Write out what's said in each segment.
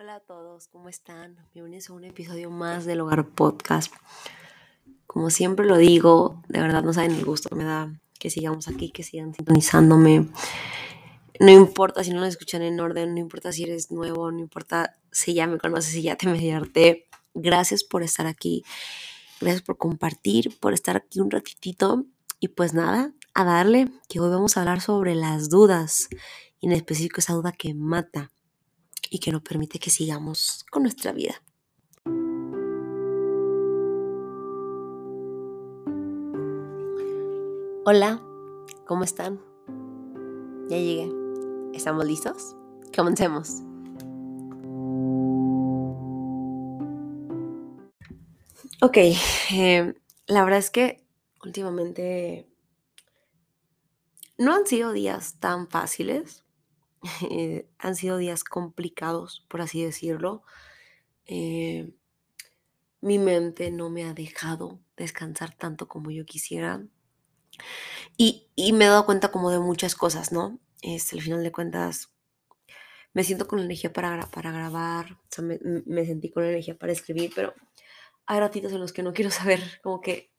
Hola a todos, ¿cómo están? Bienvenidos a un episodio más del Hogar Podcast. Como siempre lo digo, de verdad no saben el gusto me da que sigamos aquí, que sigan sintonizándome. No importa si no lo escuchan en orden, no importa si eres nuevo, no importa si ya me conoces, si ya te mediarte. Gracias por estar aquí. Gracias por compartir, por estar aquí un ratitito. Y pues nada, a darle, que hoy vamos a hablar sobre las dudas, y en específico esa duda que mata y que no permite que sigamos con nuestra vida. Hola, ¿cómo están? Ya llegué. ¿Estamos listos? Comencemos. Ok, eh, la verdad es que últimamente no han sido días tan fáciles. Eh, han sido días complicados, por así decirlo. Eh, mi mente no me ha dejado descansar tanto como yo quisiera. Y, me he dado cuenta como de muchas cosas, ¿no? Es, al final de cuentas, me siento con energía para, para grabar, o sea, me, me, sentí con energía para escribir, pero hay ratitos en los que no quiero saber como que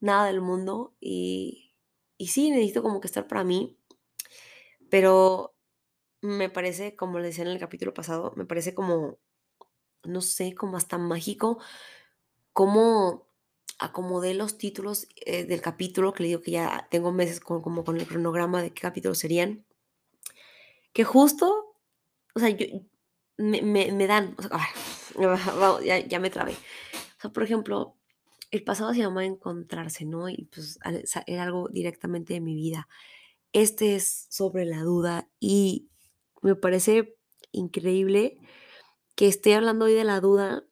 nada del mundo y, y sí, necesito como que estar para mí, pero me parece, como le decía en el capítulo pasado, me parece como, no sé, como hasta mágico, cómo acomodé los títulos eh, del capítulo, que le digo que ya tengo meses con, como con el cronograma de qué capítulos serían, que justo, o sea, yo, me, dan, o sea, ya, ya, me trabé. O sea, por ejemplo, el pasado se llama encontrarse, ¿no? Y pues era algo directamente de mi vida. Este es sobre la duda y me parece increíble que esté hablando hoy de la duda,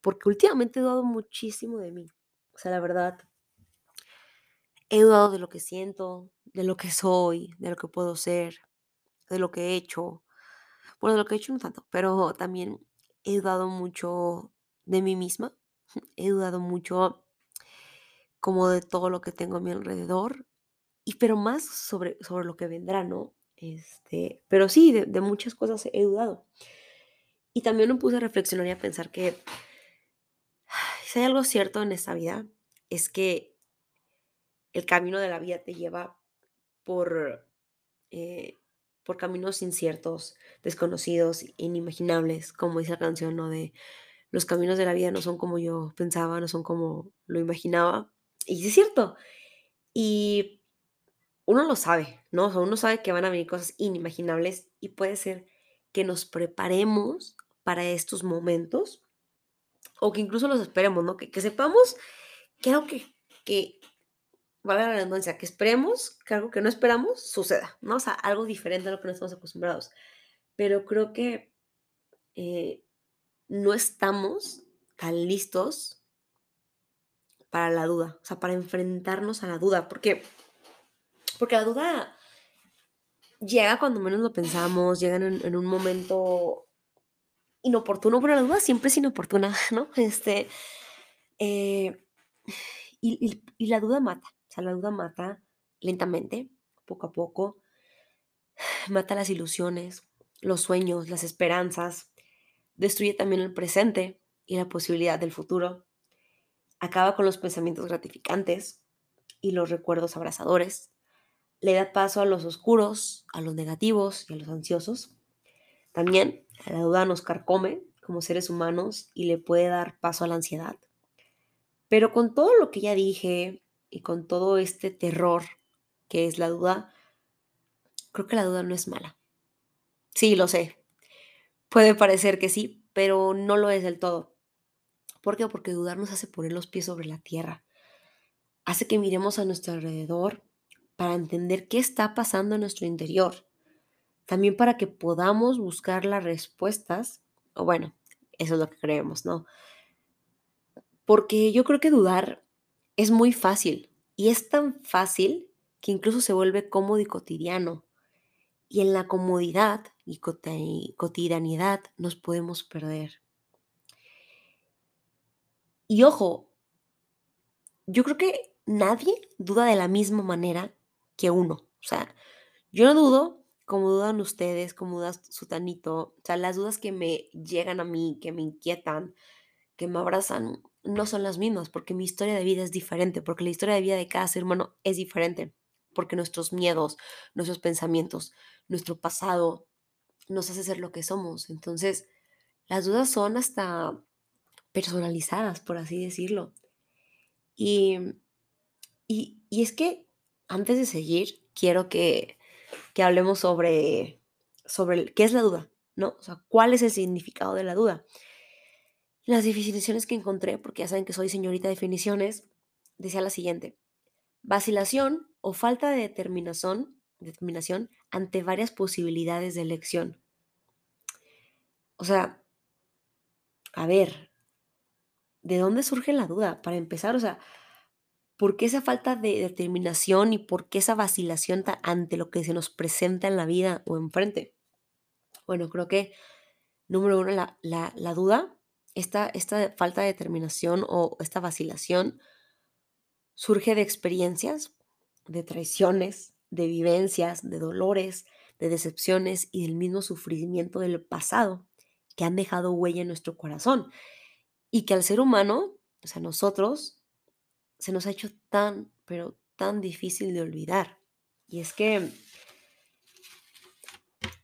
porque últimamente he dudado muchísimo de mí. O sea, la verdad, he dudado de lo que siento, de lo que soy, de lo que puedo ser, de lo que he hecho. Bueno, de lo que he hecho no tanto, pero también he dudado mucho de mí misma. He dudado mucho como de todo lo que tengo a mi alrededor, y pero más sobre, sobre lo que vendrá, ¿no? Este, pero sí, de, muchas cosas he dudado. Y también me puse a reflexionar y a pensar que si hay algo cierto en esta vida, es que el camino de la vida te lleva por, eh, por caminos inciertos, desconocidos, inimaginables, como dice la canción, ¿no? De los caminos de la vida no son como yo pensaba, no son como lo imaginaba. Y es cierto. Y uno lo sabe, ¿no? O sea, uno sabe que van a venir cosas inimaginables y puede ser que nos preparemos para estos momentos o que incluso los esperemos, ¿no? Que, sepamos que algo que, que, vale la redundancia, que esperemos que algo que no esperamos suceda, ¿no? O sea, algo diferente a lo que no estamos acostumbrados. Pero creo que eh, no estamos tan listos para la duda, o sea, para enfrentarnos a la duda, porque porque la duda llega cuando menos lo pensamos, llega en, un momento inoportuno, pero la duda siempre es inoportuna, ¿no? Este, eh, y, la duda mata, o sea, la duda mata lentamente, poco a poco, mata las ilusiones, los sueños, las esperanzas, destruye también el presente y la posibilidad del futuro, acaba con los pensamientos gratificantes y los recuerdos abrazadores, le da paso a los oscuros, a los negativos y a los ansiosos. También la duda nos carcome como seres humanos y le puede dar paso a la ansiedad. Pero con todo lo que ya dije y con todo este terror que es la duda, creo que la duda no es mala. Sí, lo sé. Puede parecer que sí, pero no lo es del todo. ¿Por qué? Porque dudar nos hace poner los pies sobre la tierra. Hace que miremos a nuestro alrededor para entender qué está pasando en nuestro interior. También para que podamos buscar las respuestas, o bueno, eso es lo que creemos, ¿no? Porque yo creo que dudar es muy fácil y es tan fácil que incluso se vuelve cómodo y cotidiano. Y en la comodidad y cotidianidad nos podemos perder. Y ojo, yo creo que nadie duda de la misma manera que uno. O sea, yo no dudo como dudan ustedes, como duda Sutanito, o sea, las dudas que me llegan a mí, que me inquietan, que me abrazan, no son las mismas, porque mi historia de vida es diferente, porque la historia de vida de cada ser humano es diferente, porque nuestros miedos, nuestros pensamientos, nuestro pasado nos hace ser lo que somos. Entonces, las dudas son hasta personalizadas, por así decirlo. Y, y, y es que antes de seguir, quiero que, que hablemos sobre, sobre qué es la duda, ¿no? O sea, cuál es el significado de la duda. Las definiciones que encontré, porque ya saben que soy señorita de definiciones, decía la siguiente. Vacilación o falta de determinación, determinación ante varias posibilidades de elección. O sea, a ver, ¿de dónde surge la duda? Para empezar, o sea, ¿por qué esa falta de determinación y por qué esa vacilación ante lo que se nos presenta en la vida o enfrente? Bueno, creo que, número uno, la, la, duda esta, esta falta de determinación o esta vacilación surge de experiencias, de traiciones, de vivencias, de dolores, de decepciones y del mismo sufrimiento del pasado que han dejado huella en nuestro corazón y que al ser humano, o sea, nosotros, se nos ha hecho tan, pero tan difícil de olvidar. Y es que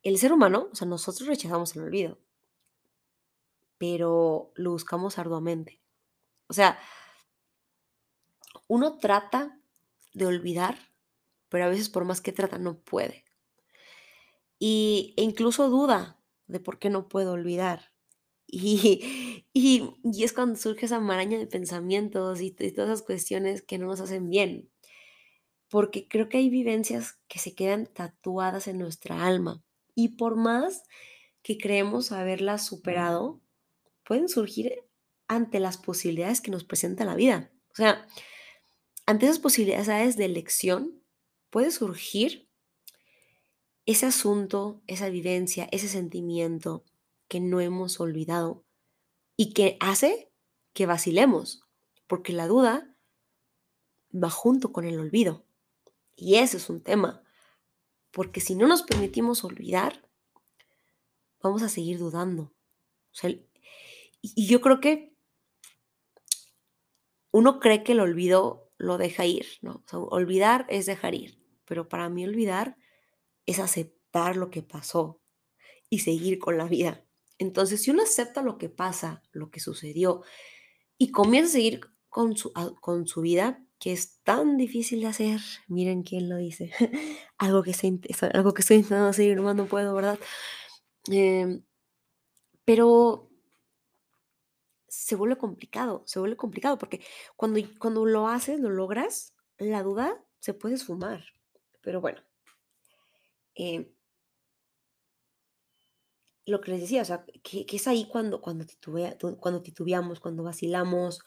el ser humano, o sea, nosotros rechazamos el olvido pero lo buscamos arduamente. O sea, uno trata de olvidar, pero a veces por más que trata no puede. Y, e incluso duda de por qué no puedo olvidar. Y, y, es cuando surge esa maraña de pensamientos y, y todas esas cuestiones que no nos hacen bien. Porque creo que hay vivencias que se quedan tatuadas en nuestra alma. Y por más que creemos haberlas superado, pueden surgir ante las posibilidades que nos presenta la vida. O sea, ante esas posibilidades de elección puede surgir ese asunto, esa vivencia, ese sentimiento que no hemos olvidado y que hace que vacilemos, porque la duda va junto con el olvido. Y ese es un tema, porque si no nos permitimos olvidar, vamos a seguir dudando. O sea, y yo creo que uno cree que el olvido lo deja ir, ¿no? Olvidar es dejar ir, pero para mí olvidar es aceptar lo que pasó y seguir con la vida. Entonces, si uno acepta lo que pasa, lo que sucedió, y comienza a seguir con su, con su vida, que es tan difícil de hacer, miren quién lo dice, algo, que algo que estoy intentando nomás no puedo, ¿verdad? Em, pero se vuelve complicado, se vuelve complicado porque cuando, cuando lo haces, lo logras, la duda se puede esfumar. Pero bueno, eh, lo que les decía, o sea, que, es ahí cuando, cuando, cuando titubeamos, cuando vacilamos,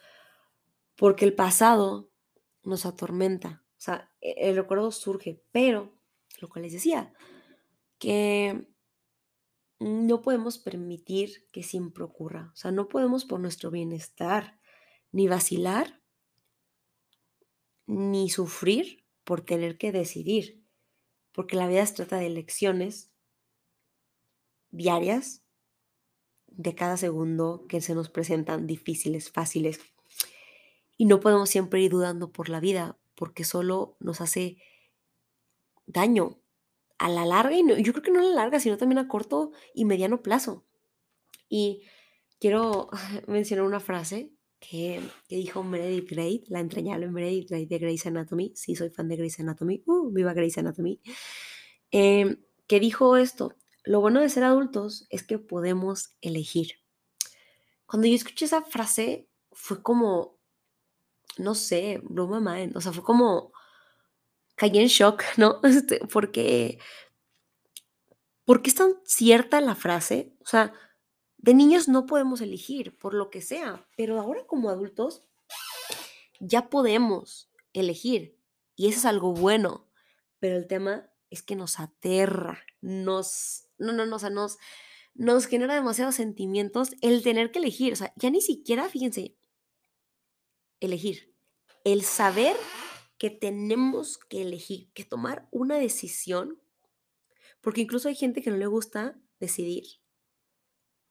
porque el pasado nos atormenta, o sea, e, el recuerdo surge, pero lo que les decía, que no podemos permitir que siempre ocurra. O sea, no podemos por nuestro bienestar ni vacilar, ni sufrir por tener que decidir. Porque la vida se trata de elecciones diarias de cada segundo que se nos presentan difíciles, fáciles. Y no podemos siempre ir dudando por la vida porque solo nos hace daño a la larga, y yo creo que no a la larga, sino también a corto y mediano plazo. Y quiero mencionar una frase que, dijo Meredith Grey, la entrañable Meredith Grey de Grey's Anatomy. Sí, soy fan de Grey's Anatomy. Uh, viva Grey's Anatomy. Em, que dijo esto, lo bueno de ser adultos es que podemos elegir. Cuando yo escuché esa frase, fue como, no sé, broma mind, o sea, fue como, caí en shock, ¿no? Este, porque, porque es tan cierta la frase, o sea, de niños no podemos elegir por lo que sea, pero ahora como adultos ya podemos elegir y eso es algo bueno, pero el tema es que nos aterra, nos, no, no, no, o sea, nos, nos genera demasiados sentimientos el tener que elegir, o sea, ya ni siquiera, fíjense, elegir, el saber que tenemos que elegir, que tomar una decisión, Porque incluso hay gente que no le gusta decidir.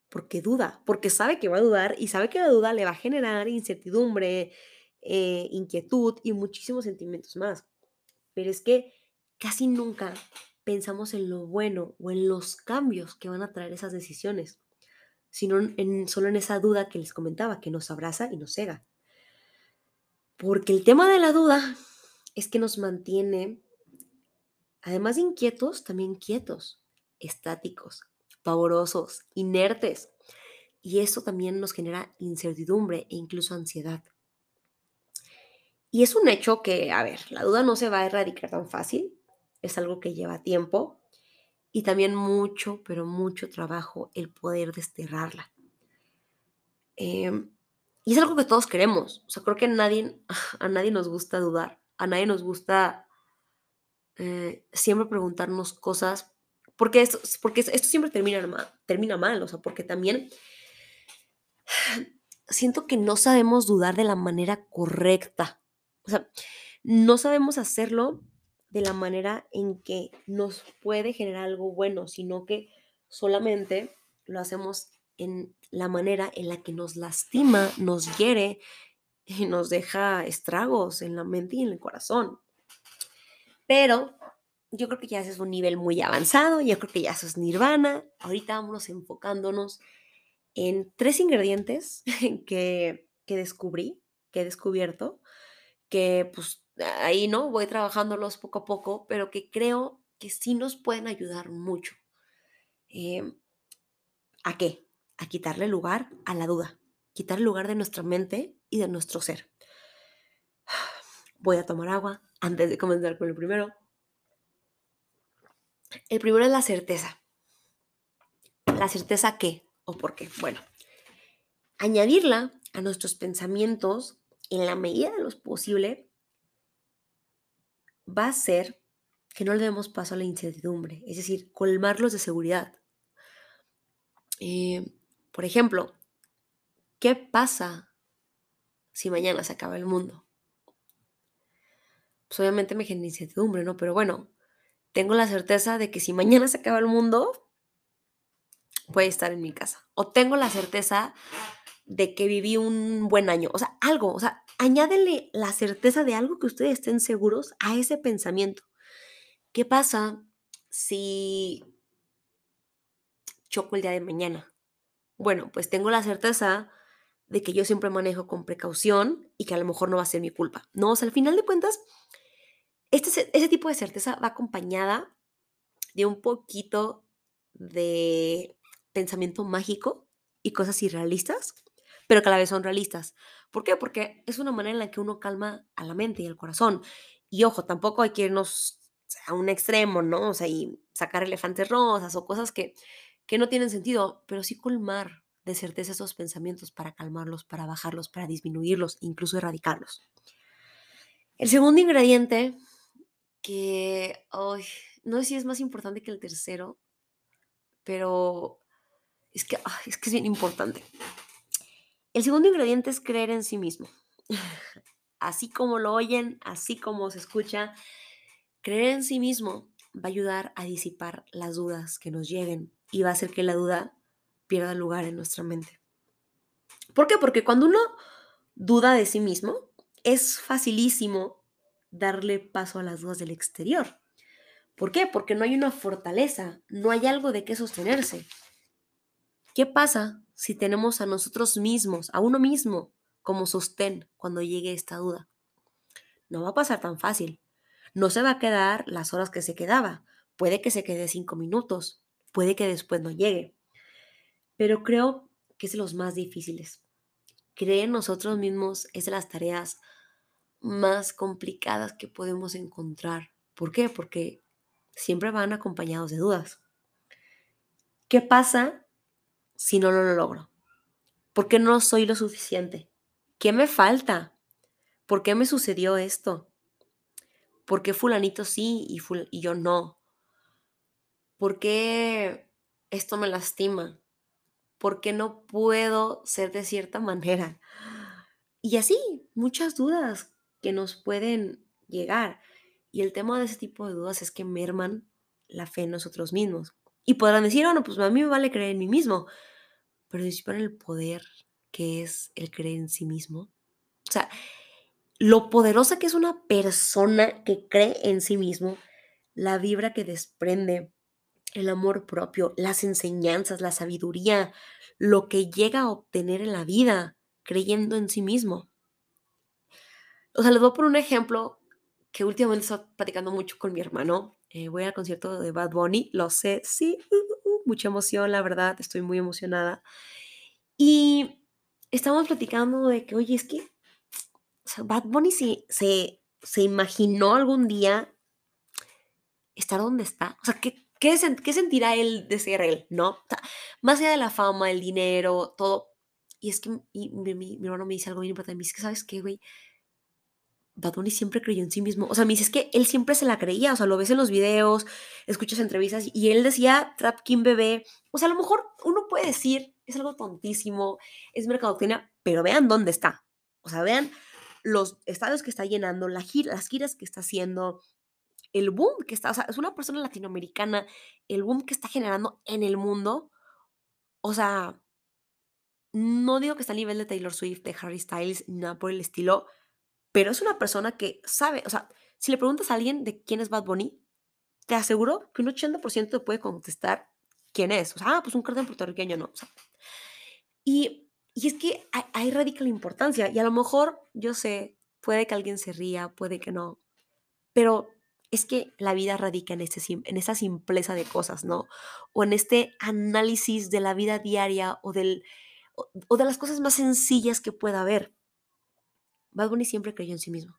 Porque duda, porque sabe que va a dudar y sabe que la duda le va a generar incertidumbre, eh, inquietud y muchísimos sentimientos más. Pero es que casi nunca pensamos en lo bueno o en los cambios que van a traer esas decisiones, sino solo en esa duda que les comentaba, que nos abraza y nos cega. Porque el tema de la duda es que nos mantiene, además de inquietos, también quietos, estáticos, pavorosos, inertes. Y eso también nos genera incertidumbre e incluso ansiedad. Y es un hecho que, a ver, la duda no se va a erradicar tan fácil, es algo que lleva tiempo y también mucho, pero mucho trabajo el poder desterrarla. Em, y es algo que todos queremos. O sea, creo que a nadie, a nadie nos gusta dudar, a nadie nos gusta eh, siempre preguntarnos cosas, porque esto, porque esto siempre termina mal, termina mal, o sea, porque también siento que no sabemos dudar de la manera correcta. O sea, no sabemos hacerlo de la manera en que nos puede generar algo bueno, sino que solamente lo hacemos en la manera en la que nos lastima, nos hiere y nos deja estragos en la mente y en el corazón. Pero yo creo que ya es un nivel muy avanzado, yo creo que ya eso es nirvana. Ahorita vamos enfocándonos en tres ingredientes que, que descubrí, que he descubierto, que pues ahí, ¿no? Voy trabajándolos poco a poco, pero que creo que sí nos pueden ayudar mucho. Em, ¿A qué? A quitarle lugar a la duda, quitarle lugar de nuestra mente y de nuestro ser. Voy a tomar agua antes de comenzar con el primero. El primero es la certeza. ¿La certeza qué o por qué? Bueno, añadirla a nuestros pensamientos en la medida de lo posible, va a ser que no le demos paso a la incertidumbre, es decir, colmarlos de seguridad. Eh, por ejemplo, ¿qué pasa si mañana se acaba el mundo? Pues obviamente me genera incertidumbre, ¿no? Pero bueno, tengo la certeza de que si mañana se acaba el mundo, puede estar en mi casa. O tengo la certeza de que viví un buen año. O sea, algo, o sea, añádele la certeza de algo que ustedes estén seguros a ese pensamiento. ¿Qué pasa si choco el día de mañana? Bueno, pues tengo la certeza de que yo siempre manejo con precaución y que a lo mejor no va a ser mi culpa. No, o sea, al final de cuentas, este, ese tipo de certeza va acompañada de un poquito de pensamiento mágico y cosas irrealistas pero que a la vez son realistas. ¿Por qué? Porque es una manera en la que uno calma a la mente y al corazón. Y ojo, tampoco hay que irnos a un extremo, ¿no? O sea, y sacar elefantes rosas o cosas que, que no tienen sentido, pero sí colmar de certeza esos pensamientos para calmarlos, para bajarlos, para disminuirlos, incluso erradicarlos. El segundo ingrediente, que no sé si es más importante que el tercero, pero es que, es que es bien importante. El segundo ingrediente es creer en sí mismo. Así como lo oyen, así como se escucha, creer en sí mismo va a ayudar a disipar las dudas que nos lleguen y va a hacer que la duda pierda lugar en nuestra mente. ¿Por qué? Porque cuando uno duda de sí mismo, es facilísimo darle paso a las dudas del exterior. ¿Por qué? Porque no hay una fortaleza, no hay algo de qué sostenerse. ¿Qué pasa si tenemos a nosotros mismos, a uno mismo, como sostén cuando llegue esta duda? No va a pasar tan fácil. No se va a quedar las horas que se quedaba. Puede que se quede cinco minutos, puede que después no llegue. Pero creo que es de los más difíciles. Creer en nosotros mismos es de las tareas más complicadas que podemos encontrar. ¿Por qué? Porque siempre van acompañados de dudas. ¿Qué pasa si no lo logro? ¿Por qué no soy lo suficiente? ¿Qué me falta? ¿Por qué me sucedió esto? ¿Por qué fulanito sí y, yo no? ¿Por qué esto me lastima? ¿Por qué no puedo ser de cierta manera? Y así, muchas dudas que nos pueden llegar. Y el tema de ese tipo de dudas es que merman la fe en nosotros mismos. Y podrán decir, bueno, pues a mí me vale creer en mí mismo, pero disipar el poder que es el creer en sí mismo. O sea, lo poderosa que es una persona que cree en sí mismo, la vibra que desprende, el amor propio, las enseñanzas, la sabiduría, lo que llega a obtener en la vida creyendo en sí mismo. O sea, les voy por un ejemplo que últimamente estoy platicando mucho con mi hermano. Eh, voy al concierto de Bad Bunny, lo sé, sí, uh, uh, uh, mucha emoción, la verdad, estoy muy emocionada. Y estamos platicando de que, oye, es que Bad Bunny se, se, se imaginó algún día estar donde está. O sea, ¿qué, qué, qué sentirá él de ser él, no? más allá de la fama, el dinero, todo. Y es que mi, mi, hermano me dice algo bien importante. Me dice que, ¿sabes qué, güey? Bad siempre creyó en sí mismo. O sea, me dice, es que él siempre se la creía. O sea, lo ves en los videos, escuchas entrevistas y él decía Trap King Bebé. O sea, a lo mejor uno puede decir, es algo tontísimo, es mercadotecnia, pero vean dónde está. O sea, vean los estadios que está llenando, las giras que está haciendo, el boom que está, o sea, es una persona latinoamericana, el boom que está generando en el mundo. O sea, no digo que está al nivel de Taylor Swift, de Harry Styles, nada por el estilo, pero es una persona que sabe, o sea, si le preguntas a alguien de quién es Bad Bunny, te aseguro que un 80% te puede contestar quién es. O sea, ah, pues un cartel puertorriqueño, no. O y, y, es que ahí, radica la importancia. Y a lo mejor, yo sé, puede que alguien se ría, puede que no, pero es que la vida radica en, este, en esa simpleza de cosas, ¿no? O en este análisis de la vida diaria o, del, o de las cosas más sencillas que pueda haber. Bad Bunny siempre creyó en sí mismo.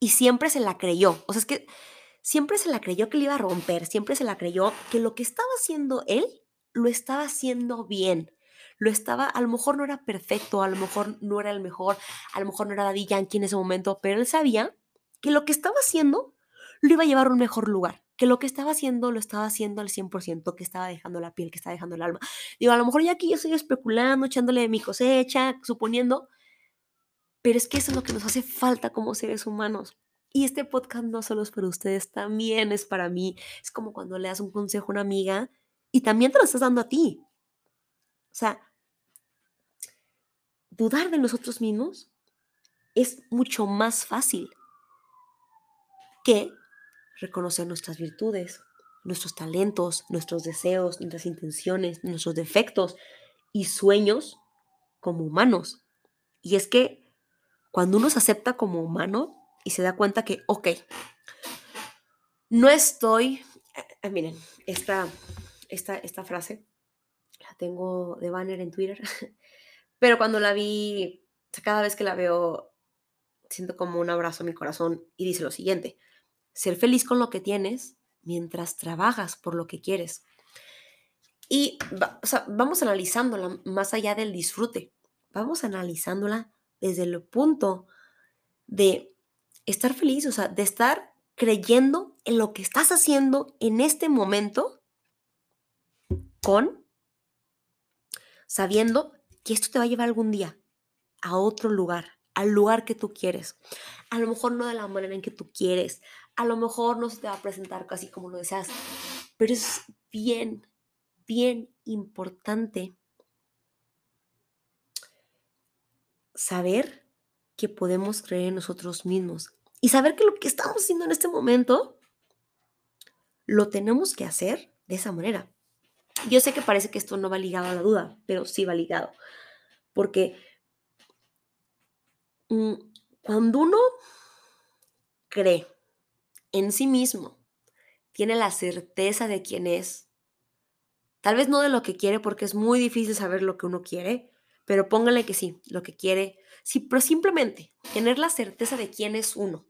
Y siempre se la creyó. O sea, es que siempre se la creyó que le iba a romper. Siempre se la creyó que lo que estaba haciendo él, lo estaba haciendo bien. Lo estaba, a lo mejor no era perfecto, a lo mejor no era el mejor, a lo mejor no era Daddy Yankee en ese momento, pero él sabía que lo que estaba haciendo lo iba a llevar a un mejor lugar, que lo que estaba haciendo lo estaba haciendo al 100%, que estaba dejando la piel, que estaba dejando el alma. Digo, a lo mejor ya aquí yo estoy especulando, echándole de mi cosecha, suponiendo, pero es que eso es lo que nos hace falta como seres humanos. Y este podcast no solo es para ustedes, también es para mí. Es como cuando le das un consejo a una amiga y también te lo estás dando a ti. O sea, dudar de nosotros mismos es mucho más fácil que reconocer nuestras virtudes, nuestros talentos, nuestros deseos, nuestras intenciones, nuestros defectos y sueños como humanos. Y es que cuando uno se acepta como humano y se da cuenta que, ok, no estoy, eh, miren, esta, esta, esta frase la tengo de banner en Twitter, pero cuando la vi, cada vez que la veo, siento como un abrazo a mi corazón y dice lo siguiente, ser feliz con lo que tienes mientras trabajas por lo que quieres. Y vamos analizándola más allá del disfrute, vamos analizándola desde el punto de estar feliz, o sea, de estar creyendo en lo que estás haciendo en este momento con sabiendo que esto te va a llevar algún día a otro lugar, al lugar que tú quieres. A lo mejor no de la manera en que tú quieres, a lo mejor no se te va a presentar casi como lo deseas, pero es bien, bien importante saber que podemos creer en nosotros mismos y saber que lo que estamos haciendo en este momento lo tenemos que hacer de esa manera. Yo sé que parece que esto no va ligado a la duda, pero sí va ligado. Porque mm, cuando uno cree en sí mismo, tiene la certeza de quién es, tal vez no de lo que quiere, porque es muy difícil saber lo que uno quiere, pero póngale que sí, lo que quiere, sí, pero simplemente tener la certeza de quién es uno,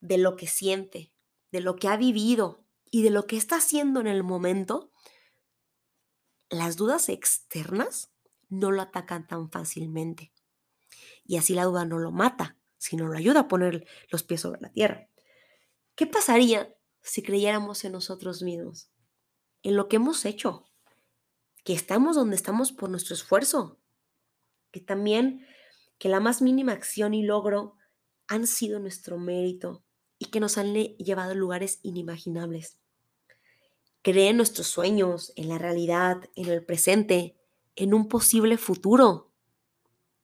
de lo que siente, de lo que ha vivido y de lo que está haciendo en el momento, las dudas externas no lo atacan tan fácilmente. Y así la duda no lo mata, sino lo ayuda a poner los pies sobre la tierra. ¿Qué pasaría si creyéramos en nosotros mismos? En lo que hemos hecho, que estamos donde estamos por nuestro esfuerzo, que también que la más mínima acción y logro han sido nuestro mérito y que nos han llevado a lugares inimaginables. Cree en nuestros sueños, en la realidad, en el presente, en un posible futuro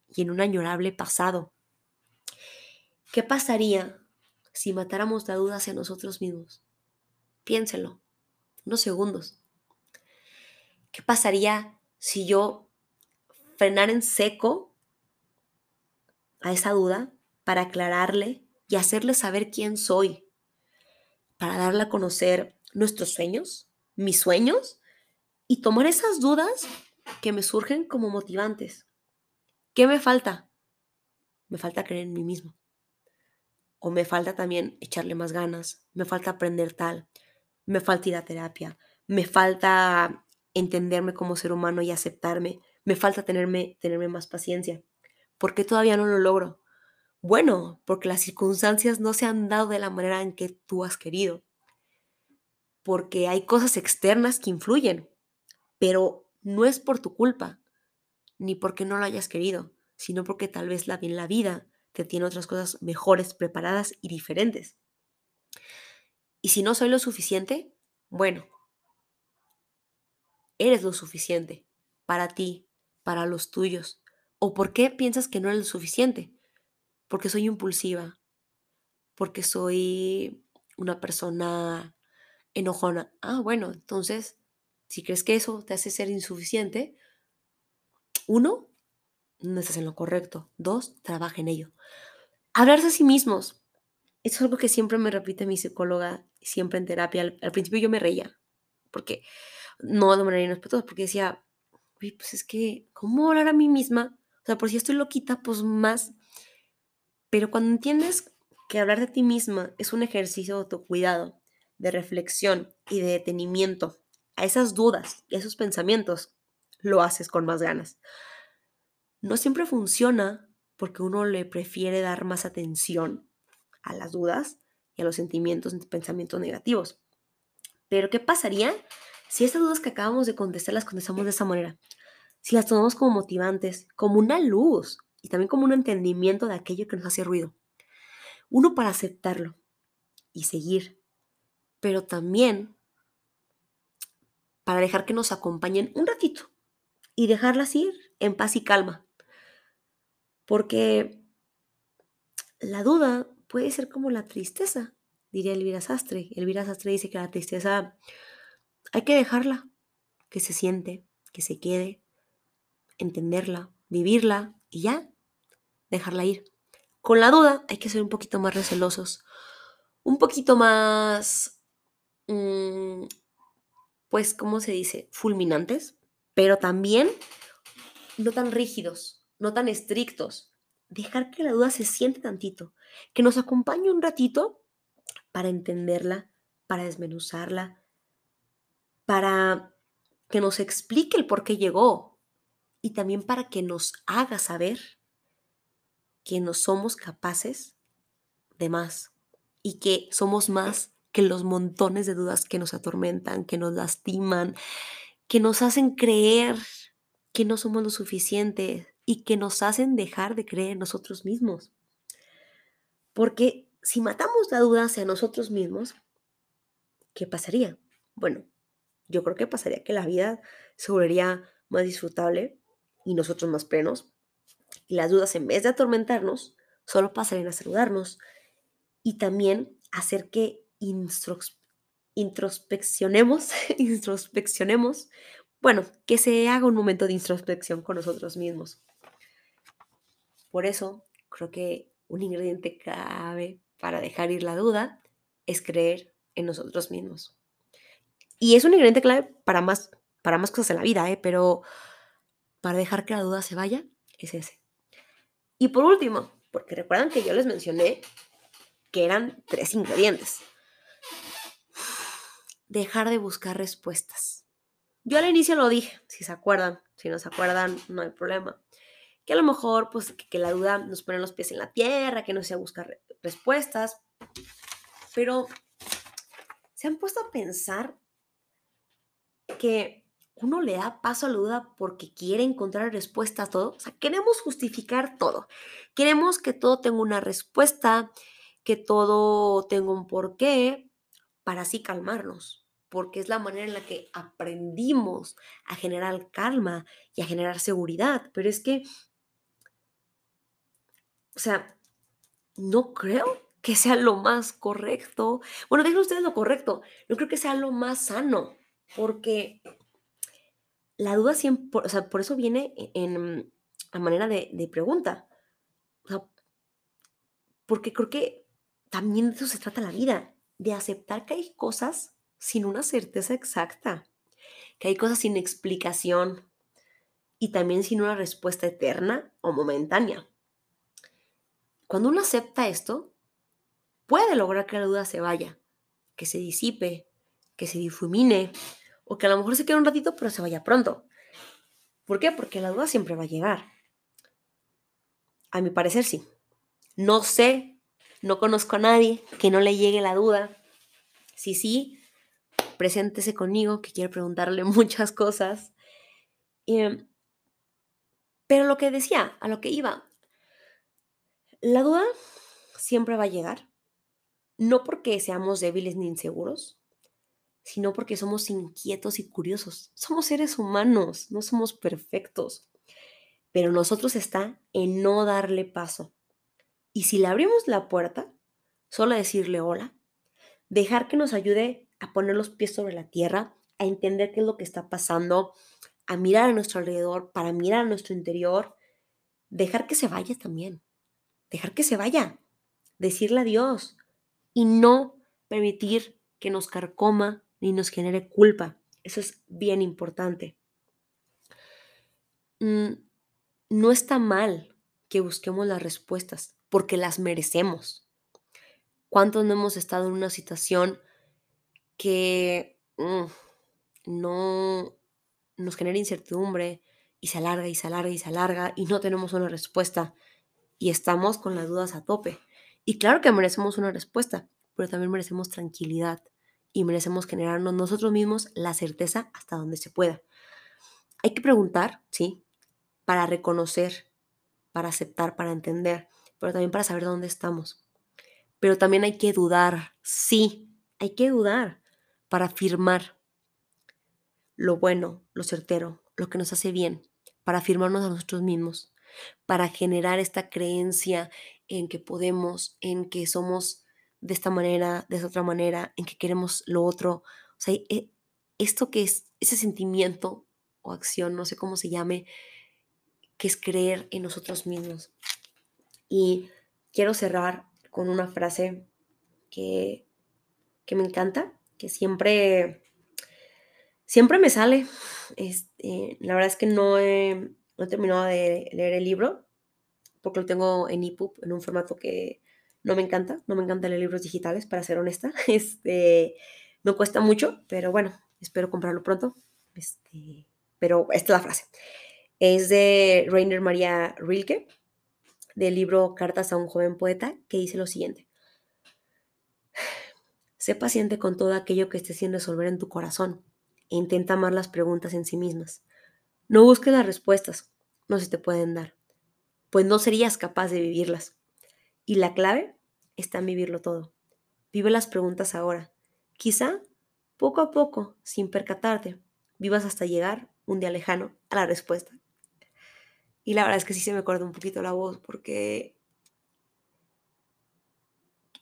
y en un añorable pasado. ¿Qué pasaría si matáramos la duda hacia nosotros mismos? Piénselo, unos segundos. ¿Qué pasaría si yo frenara en seco a esa duda para aclararle y hacerle saber quién soy? Para darle a conocer nuestros sueños, mis sueños, y tomar esas dudas que me surgen como motivantes. ¿Qué me falta? Me falta creer en mí mismo. O me falta también echarle más ganas, me falta aprender tal, me falta ir a terapia, me falta entenderme como ser humano y aceptarme, me falta tenerme, tenerme más paciencia. ¿Por qué todavía no lo logro? Bueno, porque las circunstancias no se han dado de la manera en que tú has querido. Porque hay cosas externas que influyen, pero no es por tu culpa, ni porque no lo hayas querido, sino porque tal vez la, la vida te tiene otras cosas mejores, preparadas y diferentes. Y si no soy lo suficiente, bueno, eres lo suficiente para ti, para los tuyos. ¿O por qué piensas que no eres lo suficiente? Porque soy impulsiva, porque soy una persona enojona. Ah, bueno, entonces, si crees que eso te hace ser insuficiente, uno, no estás en lo correcto. Dos, trabaja en ello. Hablarse a sí mismos. Eso es algo que siempre me repite mi psicóloga, siempre en terapia. Al, principio yo me reía, porque no de manera irrespetuosa, porque decía, uy, pues es que, ¿cómo hablar a mí misma? O sea, por si estoy loquita, pues más. Pero cuando entiendes que hablar de ti misma es un ejercicio de autocuidado, de reflexión y de detenimiento a esas dudas y a esos pensamientos, lo haces con más ganas. No siempre funciona porque uno le prefiere dar más atención a las dudas y a los sentimientos y pensamientos negativos. Pero ¿qué pasaría si estas dudas que acabamos de contestar las contestamos de esa manera? Si las tomamos como motivantes, como una luz y también como un entendimiento de aquello que nos hace ruido. Uno para aceptarlo y seguir, pero también para dejar que nos acompañen un ratito y dejarlas ir en paz y calma. Porque la duda puede ser como la tristeza, diría Elvira Sastre. Elvira Sastre dice que la tristeza hay que dejarla, que se siente, que se quede, entenderla, vivirla y ya, dejarla ir. Con la duda hay que ser un poquito más recelosos, un poquito más, mm, pues, ¿cómo se dice? Fulminantes, pero también no tan rígidos, no tan estrictos. Dejar que la duda se siente tantito, que nos acompañe un ratito para entenderla, para desmenuzarla, para que nos explique el por qué llegó y también para que nos haga saber que no somos capaces de más y que somos más que los montones de dudas que nos atormentan, que nos lastiman, que nos hacen creer que no somos lo suficiente, y que nos hacen dejar de creer nosotros mismos. Porque si matamos la duda hacia nosotros mismos, ¿qué pasaría? Bueno, yo creo que pasaría que la vida se volvería más disfrutable y nosotros más plenos. Y las dudas, en vez de atormentarnos, solo pasarían a saludarnos y también hacer que introspeccionemos, introspeccionemos, bueno, que se haga un momento de introspección con nosotros mismos. Por eso, creo que un ingrediente clave para dejar ir la duda es creer en nosotros mismos. Y es un ingrediente clave para más, para más cosas en la vida, ¿eh? pero para dejar que la duda se vaya, es ese. Y por último, porque recuerdan que yo les mencioné que eran tres ingredientes. Dejar de buscar respuestas. Yo al inicio lo dije, si se acuerdan, si no se acuerdan, no hay problema que a lo mejor, pues, que, la duda nos pone los pies en la tierra, que no sea buscar respuestas, pero se han puesto a pensar que uno le da paso a la duda porque quiere encontrar respuesta a todo. O sea, queremos justificar todo. Queremos que todo tenga una respuesta, que todo tenga un porqué, para así calmarnos. porque es la manera en la que aprendimos a generar calma y a generar seguridad. Pero es que, o sea, no creo que sea lo más correcto. Bueno, déjenme ustedes lo correcto. No creo que sea lo más sano, porque la duda siempre, o sea, por eso viene e, en, a manera de, de pregunta. Porque creo que también de eso se trata la vida, de aceptar que hay cosas sin una certeza exacta, que hay cosas sin explicación y también sin una respuesta eterna o momentánea. Cuando uno acepta esto, puede lograr que la duda se vaya, que se disipe, que se difumine, o que a lo mejor se quede un ratito, pero se vaya pronto. ¿Por qué? Porque la duda siempre va a llegar. A mi parecer sí. No sé, no conozco a nadie que no le llegue la duda. Si sí, preséntese conmigo, que quiero preguntarle muchas cosas. Em, pero lo que decía, a lo que iba, la duda siempre va a llegar, no porque seamos débiles ni inseguros, sino porque somos inquietos y curiosos. Somos seres humanos, no somos perfectos. Pero nosotros está en no darle paso. Y si le abrimos la puerta, solo decirle hola, dejar que nos ayude a poner los pies sobre la tierra, a entender qué es lo que está pasando, a mirar a nuestro alrededor, para mirar a nuestro interior, dejar que se vaya también, dejar que se vaya, decirle adiós y no permitir que nos carcoma ni nos genere culpa. Eso es bien importante. Mm, no está mal que busquemos las respuestas porque las merecemos. ¿Cuántos no hemos estado en una situación que mm, no nos genera incertidumbre y se alarga y se alarga y se alarga y no tenemos una respuesta y estamos con las dudas a tope? Y claro que merecemos una respuesta, pero también merecemos tranquilidad y merecemos generarnos nosotros mismos la certeza hasta donde se pueda. Hay que preguntar, sí, para reconocer, para aceptar, para entender, pero también para saber dónde estamos. Pero también hay que dudar, sí, hay que dudar para afirmar lo bueno, lo certero, lo que nos hace bien, para afirmarnos a nosotros mismos, para generar esta creencia en que podemos, en que somos de esta manera, de esa otra manera, en que queremos lo otro. O sea, e, esto que es ese sentimiento o acción, no sé cómo se llame, que es creer en nosotros mismos. Y quiero cerrar con una frase que, que me encanta, que siempre, siempre me sale. Este, la verdad es que no no he terminado de leer el libro, porque lo tengo en EPUB, en un formato que no me encanta, no me encantan los libros digitales, para ser honesta. Este, me cuesta mucho, pero bueno, espero comprarlo pronto. Este, pero esta es la frase. Es de Rainer María Rilke, del libro Cartas a un joven poeta, que dice lo siguiente. Sé paciente con todo aquello que estés sin resolver en tu corazón e intenta amar las preguntas en sí mismas. No busques las respuestas, no se te pueden dar, pues no serías capaz de vivirlas. Y la clave está en vivirlo todo. Vive las preguntas ahora. Quizá, poco a poco, sin percatarte, vivas hasta llegar un día lejano a la respuesta. Y la verdad es que sí se me acuerda un poquito la voz porque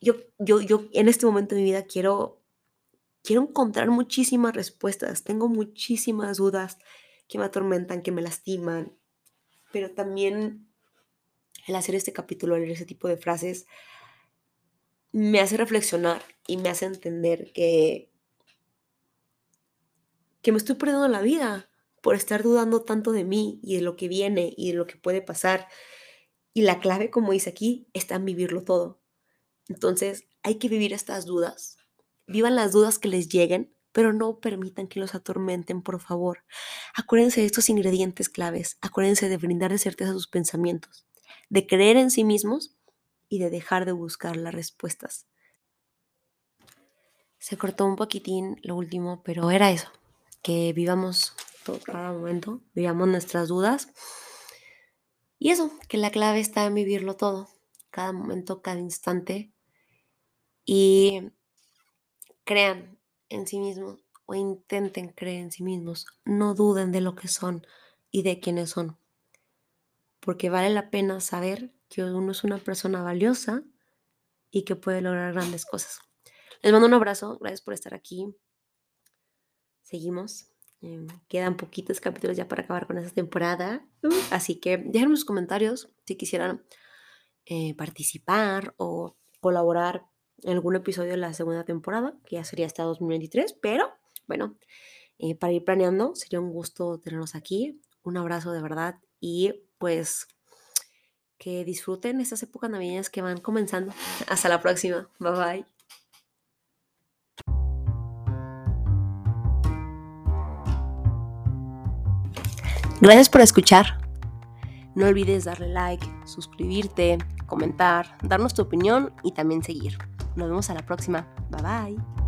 yo, yo, yo en este momento de mi vida quiero, quiero encontrar muchísimas respuestas. Tengo muchísimas dudas que me atormentan, que me lastiman, pero también el hacer este capítulo, leer ese tipo de frases, me hace reflexionar y me hace entender que, que me estoy perdiendo la vida por estar dudando tanto de mí y de lo que viene y de lo que puede pasar. Y la clave, como dice aquí, está en vivirlo todo. Entonces, hay que vivir estas dudas. Vivan las dudas que les lleguen, pero no permitan que los atormenten, por favor. Acuérdense de estos ingredientes claves. Acuérdense de brindar de certeza a sus pensamientos, de creer en sí mismos y de dejar de buscar las respuestas. Se cortó un poquitín lo último, pero era eso, que vivamos todo, cada momento, vivamos nuestras dudas. Y eso, que la clave está en vivirlo todo, cada momento, cada instante. Y crean en sí mismos, o intenten creer en sí mismos. No duden de lo que son y de quiénes son. Porque vale la pena saber que uno es una persona valiosa y que puede lograr grandes cosas. Les mando un abrazo, gracias por estar aquí. Seguimos. Em, quedan poquitos capítulos ya para acabar con esta temporada. Así que déjenme sus comentarios si quisieran eh, participar o colaborar en algún episodio de la segunda temporada, que ya sería hasta 2023. Pero bueno, eh, para ir planeando, sería un gusto tenerlos aquí. Un abrazo de verdad y pues que disfruten estas épocas navideñas que van comenzando. Hasta la próxima. Bye bye. Gracias por escuchar. No olvides darle like, suscribirte, comentar, darnos tu opinión y también seguir. Nos vemos a la próxima. Bye bye.